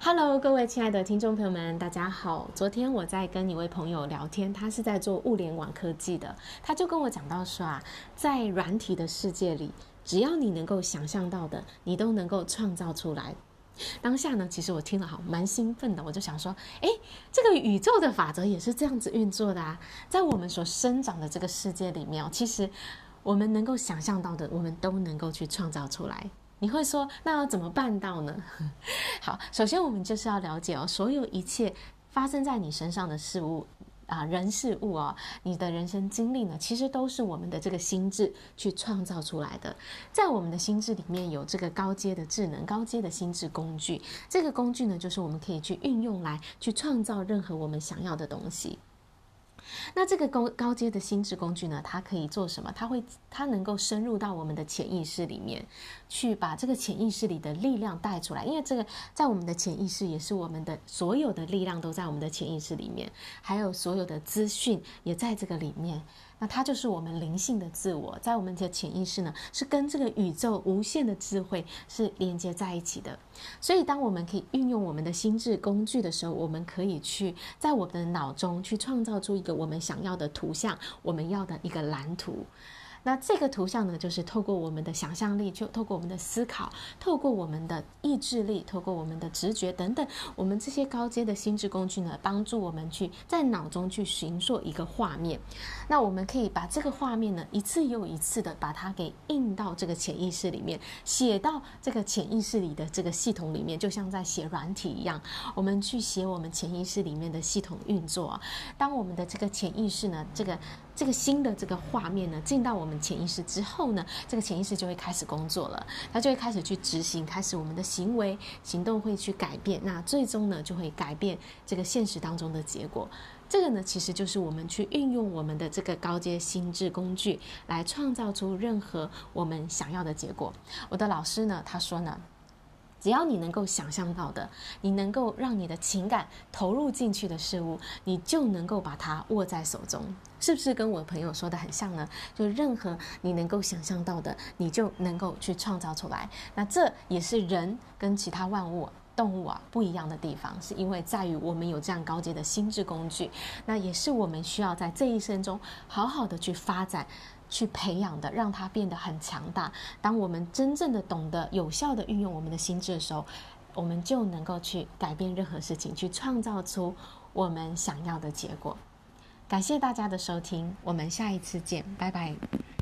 Hello，各位亲爱的听众朋友们，大家好。昨天我在跟一位朋友聊天，他是在做物联网科技的，他就跟我讲到说啊，在软体的世界里，只要你能够想象到的，你都能够创造出来。当下呢，其实我听了好蛮兴奋的，我就想说，诶，这个宇宙的法则也是这样子运作的啊，在我们所生长的这个世界里面，其实我们能够想象到的，我们都能够去创造出来。你会说，那要怎么办到呢？好，首先我们就是要了解哦，所有一切发生在你身上的事物啊，人事物哦，你的人生经历呢，其实都是我们的这个心智去创造出来的。在我们的心智里面有这个高阶的智能、高阶的心智工具，这个工具呢，就是我们可以去运用来去创造任何我们想要的东西。那这个高高阶的心智工具呢，它可以做什么？它会，它能够深入到我们的潜意识里面，去把这个潜意识里的力量带出来。因为这个在我们的潜意识也是我们的所有的力量都在我们的潜意识里面，还有所有的资讯也在这个里面。那它就是我们灵性的自我，在我们的潜意识呢，是跟这个宇宙无限的智慧是连接在一起的。所以，当我们可以运用我们的心智工具的时候，我们可以去在我们的脑中去创造出一个我们想要的图像，我们要的一个蓝图。那这个图像呢，就是透过我们的想象力，就透过我们的思考，透过我们的意志力，透过我们的直觉等等，我们这些高阶的心智工具呢，帮助我们去在脑中去寻做一个画面。那我们可以把这个画面呢，一次又一次的把它给印到这个潜意识里面，写到这个潜意识里的这个系统里面，就像在写软体一样，我们去写我们潜意识里面的系统运作。当我们的这个潜意识呢，这个。这个新的这个画面呢，进到我们潜意识之后呢，这个潜意识就会开始工作了，它就会开始去执行，开始我们的行为行动会去改变，那最终呢就会改变这个现实当中的结果。这个呢，其实就是我们去运用我们的这个高阶心智工具来创造出任何我们想要的结果。我的老师呢，他说呢。只要你能够想象到的，你能够让你的情感投入进去的事物，你就能够把它握在手中，是不是跟我朋友说的很像呢？就任何你能够想象到的，你就能够去创造出来。那这也是人跟其他万物、动物啊不一样的地方，是因为在于我们有这样高阶的心智工具，那也是我们需要在这一生中好好的去发展。去培养的，让它变得很强大。当我们真正的懂得有效的运用我们的心智的时候，我们就能够去改变任何事情，去创造出我们想要的结果。感谢大家的收听，我们下一次见，拜拜。